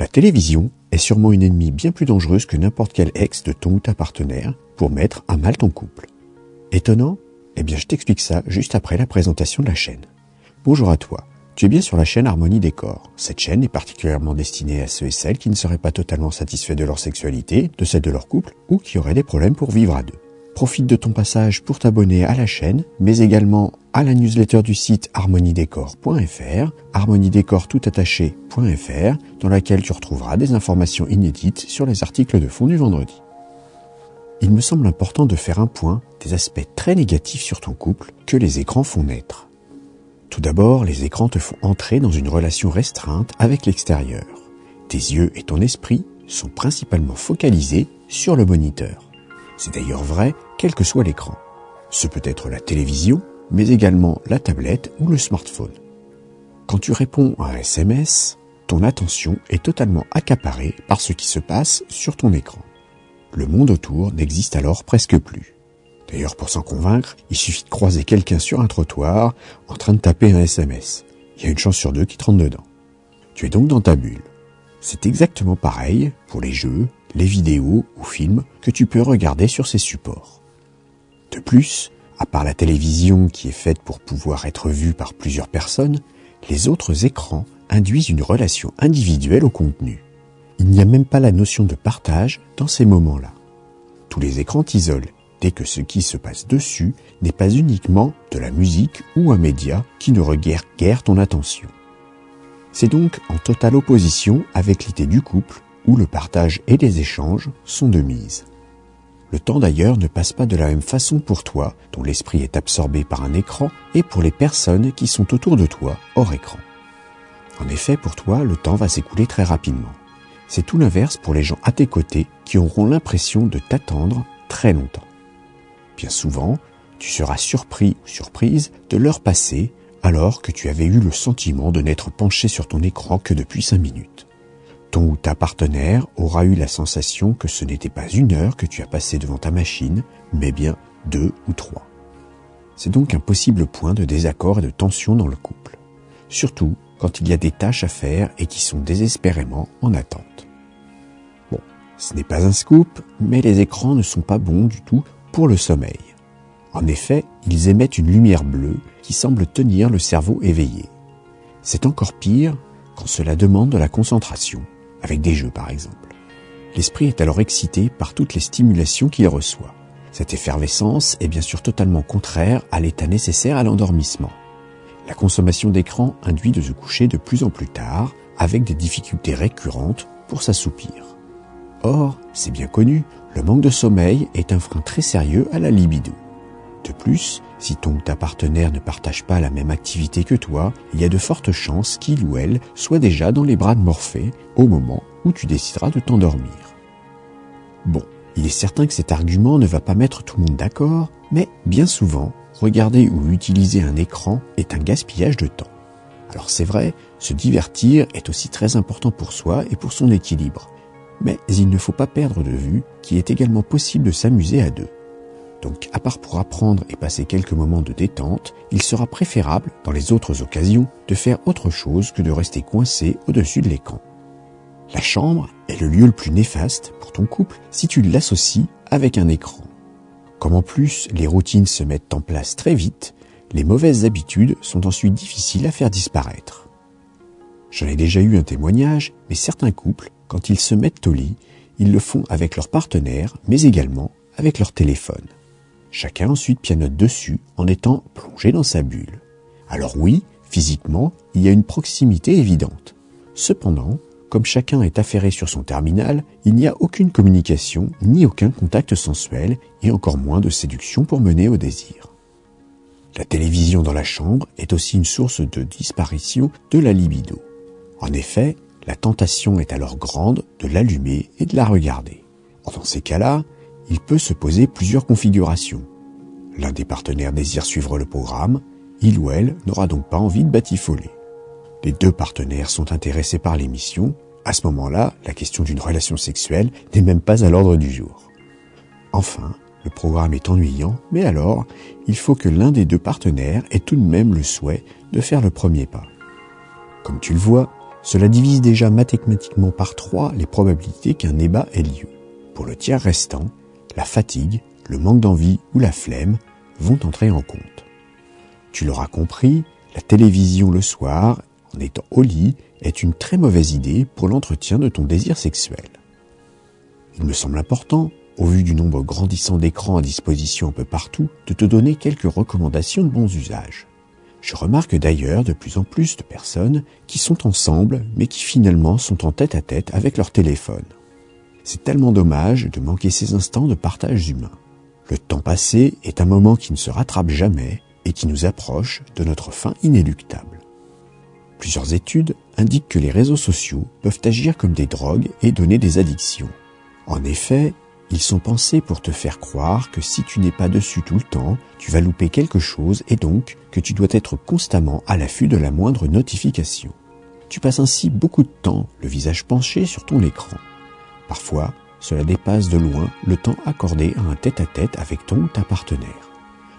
La télévision est sûrement une ennemie bien plus dangereuse que n'importe quel ex de ton ou ta partenaire pour mettre à mal ton couple. Étonnant? Eh bien je t'explique ça juste après la présentation de la chaîne. Bonjour à toi. Tu es bien sur la chaîne Harmonie Décor. Cette chaîne est particulièrement destinée à ceux et celles qui ne seraient pas totalement satisfaits de leur sexualité, de celle de leur couple, ou qui auraient des problèmes pour vivre à deux. Profite de ton passage pour t'abonner à la chaîne, mais également à la newsletter du site harmoniedécor.fr, harmoniedécor.fr, dans laquelle tu retrouveras des informations inédites sur les articles de fond du vendredi. Il me semble important de faire un point des aspects très négatifs sur ton couple que les écrans font naître. Tout d'abord, les écrans te font entrer dans une relation restreinte avec l'extérieur. Tes yeux et ton esprit sont principalement focalisés sur le moniteur. C'est d'ailleurs vrai quel que soit l'écran. Ce peut être la télévision, mais également la tablette ou le smartphone. Quand tu réponds à un SMS, ton attention est totalement accaparée par ce qui se passe sur ton écran. Le monde autour n'existe alors presque plus. D'ailleurs, pour s'en convaincre, il suffit de croiser quelqu'un sur un trottoir en train de taper un SMS. Il y a une chance sur deux qui te rentre dedans. Tu es donc dans ta bulle. C'est exactement pareil pour les jeux, les vidéos ou films que tu peux regarder sur ces supports. De plus, à part la télévision qui est faite pour pouvoir être vue par plusieurs personnes, les autres écrans induisent une relation individuelle au contenu. Il n'y a même pas la notion de partage dans ces moments-là. Tous les écrans t'isolent que ce qui se passe dessus n'est pas uniquement de la musique ou un média qui ne requiert guère ton attention. C'est donc en totale opposition avec l'idée du couple où le partage et les échanges sont de mise. Le temps d'ailleurs ne passe pas de la même façon pour toi, dont l'esprit est absorbé par un écran, et pour les personnes qui sont autour de toi, hors écran. En effet, pour toi, le temps va s'écouler très rapidement. C'est tout l'inverse pour les gens à tes côtés qui auront l'impression de t'attendre très longtemps. Bien souvent, tu seras surpris ou surprise de l'heure passée alors que tu avais eu le sentiment de n'être penché sur ton écran que depuis cinq minutes. Ton ou ta partenaire aura eu la sensation que ce n'était pas une heure que tu as passé devant ta machine, mais bien deux ou trois. C'est donc un possible point de désaccord et de tension dans le couple. Surtout quand il y a des tâches à faire et qui sont désespérément en attente. Bon, ce n'est pas un scoop, mais les écrans ne sont pas bons du tout pour le sommeil. En effet, ils émettent une lumière bleue qui semble tenir le cerveau éveillé. C'est encore pire quand cela demande de la concentration, avec des jeux par exemple. L'esprit est alors excité par toutes les stimulations qu'il reçoit. Cette effervescence est bien sûr totalement contraire à l'état nécessaire à l'endormissement. La consommation d'écran induit de se coucher de plus en plus tard, avec des difficultés récurrentes pour s'assoupir. Or, c'est bien connu, le manque de sommeil est un frein très sérieux à la libido. De plus, si ton ou ta partenaire ne partage pas la même activité que toi, il y a de fortes chances qu'il ou elle soit déjà dans les bras de Morphée au moment où tu décideras de t'endormir. Bon, il est certain que cet argument ne va pas mettre tout le monde d'accord, mais bien souvent, regarder ou utiliser un écran est un gaspillage de temps. Alors c'est vrai, se divertir est aussi très important pour soi et pour son équilibre. Mais il ne faut pas perdre de vue qu'il est également possible de s'amuser à deux. Donc, à part pour apprendre et passer quelques moments de détente, il sera préférable, dans les autres occasions, de faire autre chose que de rester coincé au-dessus de l'écran. La chambre est le lieu le plus néfaste pour ton couple si tu l'associes avec un écran. Comme en plus les routines se mettent en place très vite, les mauvaises habitudes sont ensuite difficiles à faire disparaître. J'en ai déjà eu un témoignage, mais certains couples quand ils se mettent au lit, ils le font avec leur partenaire, mais également avec leur téléphone. Chacun ensuite pianote dessus en étant plongé dans sa bulle. Alors oui, physiquement, il y a une proximité évidente. Cependant, comme chacun est affairé sur son terminal, il n'y a aucune communication ni aucun contact sensuel et encore moins de séduction pour mener au désir. La télévision dans la chambre est aussi une source de disparition de la libido. En effet, la tentation est alors grande de l'allumer et de la regarder. Dans ces cas-là, il peut se poser plusieurs configurations. L'un des partenaires désire suivre le programme, il ou elle n'aura donc pas envie de batifoler. Les deux partenaires sont intéressés par l'émission, à ce moment-là, la question d'une relation sexuelle n'est même pas à l'ordre du jour. Enfin, le programme est ennuyant, mais alors, il faut que l'un des deux partenaires ait tout de même le souhait de faire le premier pas. Comme tu le vois, Cela divise déjà mathématiquement par trois les probabilités qu'un débat ait lieu. Pour le tiers restant, la fatigue, le manque d'envie ou la flemme vont entrer en compte. Tu l'auras compris, la télévision le soir, en étant au lit, est une très mauvaise idée pour l'entretien de ton désir sexuel. Il me semble important, au vu du nombre grandissant d'écrans à disposition un peu partout, de te donner quelques recommandations de bons usages. Je remarque d'ailleurs de plus en plus de personnes qui sont ensemble mais qui finalement sont en tête à tête avec leur téléphone. C'est tellement dommage de manquer ces instants de partage humain. Le temps passé est un moment qui ne se rattrape jamais et qui nous approche de notre fin inéluctable. Plusieurs études indiquent que les réseaux sociaux peuvent agir comme des drogues et donner des addictions. En effet, ils sont pensés pour te faire croire que si tu n'es pas dessus tout le temps, tu vas louper quelque chose et donc que tu dois être constamment à l'affût de la moindre notification. Tu passes ainsi beaucoup de temps, le visage penché sur ton écran. Parfois, cela dépasse de loin le temps accordé à un tête-à-tête avec ton ou ta partenaire.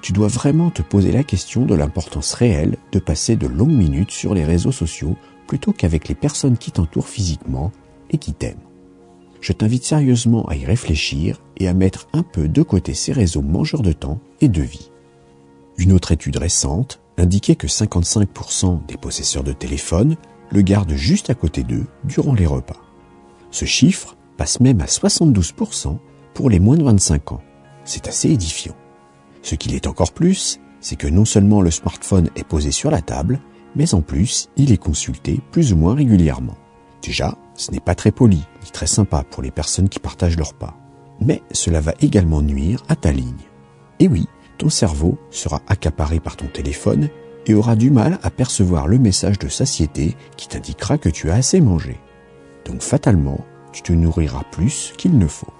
Tu dois vraiment te poser la question de l'importance réelle de passer de longues minutes sur les réseaux sociaux plutôt qu'avec les personnes qui t'entourent physiquement et qui t'aiment je t'invite sérieusement à y réfléchir et à mettre un peu de côté ces réseaux mangeurs de temps et de vie. Une autre étude récente indiquait que 55% des possesseurs de téléphone le gardent juste à côté d'eux durant les repas. Ce chiffre passe même à 72% pour les moins de 25 ans. C'est assez édifiant. Ce qu'il est encore plus, c'est que non seulement le smartphone est posé sur la table, mais en plus, il est consulté plus ou moins régulièrement. Déjà, ce n'est pas très poli ni très sympa pour les personnes qui partagent leur pas. Mais cela va également nuire à ta ligne. Et oui, ton cerveau sera accaparé par ton téléphone et aura du mal à percevoir le message de satiété qui t'indiquera que tu as assez mangé. Donc fatalement, tu te nourriras plus qu'il ne faut.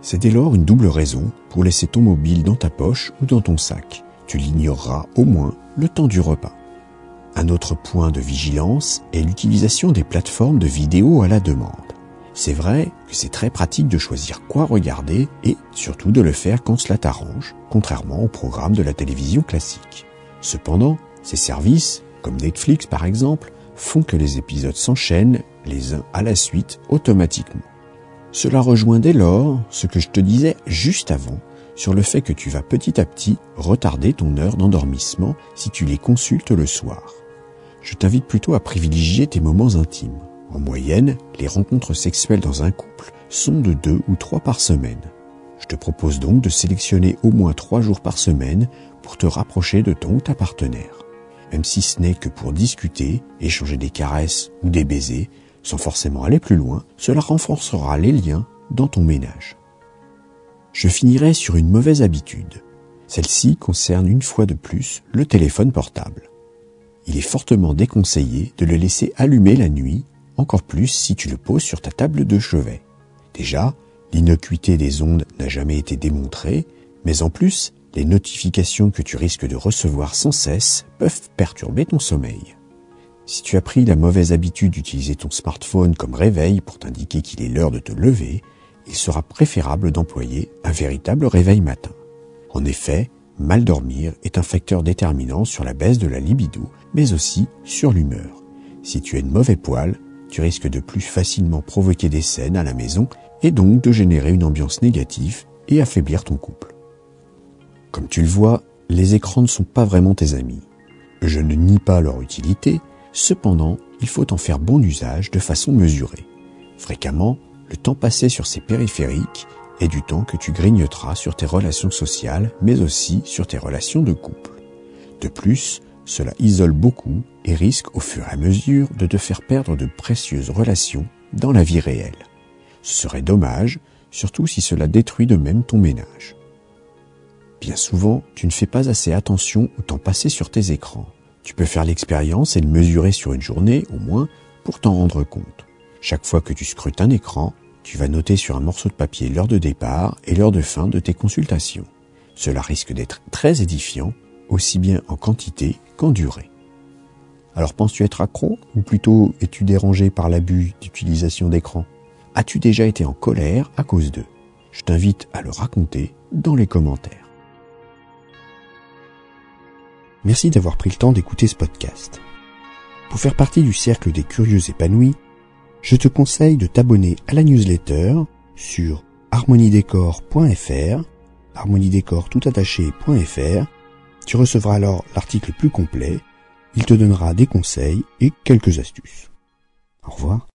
C'est dès lors une double raison pour laisser ton mobile dans ta poche ou dans ton sac. Tu l'ignoreras au moins le temps du repas. Un autre point de vigilance est l'utilisation des plateformes de vidéo à la demande. C'est vrai que c'est très pratique de choisir quoi regarder et surtout de le faire quand cela t'arrange, contrairement au programme de la télévision classique. Cependant, ces services, comme Netflix par exemple, font que les épisodes s'enchaînent les uns à la suite automatiquement. Cela rejoint dès lors ce que je te disais juste avant sur le fait que tu vas petit à petit retarder ton heure d'endormissement si tu les consultes le soir je t'invite plutôt à privilégier tes moments intimes. En moyenne, les rencontres sexuelles dans un couple sont de deux ou trois par semaine. Je te propose donc de sélectionner au moins trois jours par semaine pour te rapprocher de ton ou ta partenaire. Même si ce n'est que pour discuter, échanger des caresses ou des baisers, sans forcément aller plus loin, cela renforcera les liens dans ton ménage. Je finirai sur une mauvaise habitude. Celle-ci concerne une fois de plus le téléphone portable il est fortement déconseillé de le laisser allumer la nuit, encore plus si tu le poses sur ta table de chevet. Déjà, l'innocuité des ondes n'a jamais été démontrée, mais en plus, les notifications que tu risques de recevoir sans cesse peuvent perturber ton sommeil. Si tu as pris la mauvaise habitude d'utiliser ton smartphone comme réveil pour t'indiquer qu'il est l'heure de te lever, il sera préférable d'employer un véritable réveil matin. En effet, mal dormir est un facteur déterminant sur la baisse de la libido, mais aussi sur l'humeur. Si tu es de mauvais poil, tu risques de plus facilement provoquer des scènes à la maison et donc de générer une ambiance négative et affaiblir ton couple. Comme tu le vois, les écrans ne sont pas vraiment tes amis. Je ne nie pas leur utilité, cependant, il faut en faire bon usage de façon mesurée. Fréquemment, le temps passé sur ces périphériques et du temps que tu grignoteras sur tes relations sociales, mais aussi sur tes relations de couple. De plus, cela isole beaucoup et risque au fur et à mesure de te faire perdre de précieuses relations dans la vie réelle. Ce serait dommage, surtout si cela détruit de même ton ménage. Bien souvent, tu ne fais pas assez attention au temps passé sur tes écrans. Tu peux faire l'expérience et le mesurer sur une journée au moins pour t'en rendre compte. Chaque fois que tu scrutes un écran, tu vas noter sur un morceau de papier l'heure de départ et l'heure de fin de tes consultations. Cela risque d'être très édifiant, aussi bien en quantité qu'en durée. Alors penses-tu être accro ou plutôt es-tu dérangé par l'abus d'utilisation d'écran? As-tu déjà été en colère à cause d'eux? Je t'invite à le raconter dans les commentaires. Merci d'avoir pris le temps d'écouter ce podcast. Pour faire partie du cercle des curieux épanouis, je te conseille de t'abonner à la newsletter sur harmoniedécor.fr, harmoniedécor tout attaché.fr. Tu recevras alors l'article plus complet. Il te donnera des conseils et quelques astuces. Au revoir.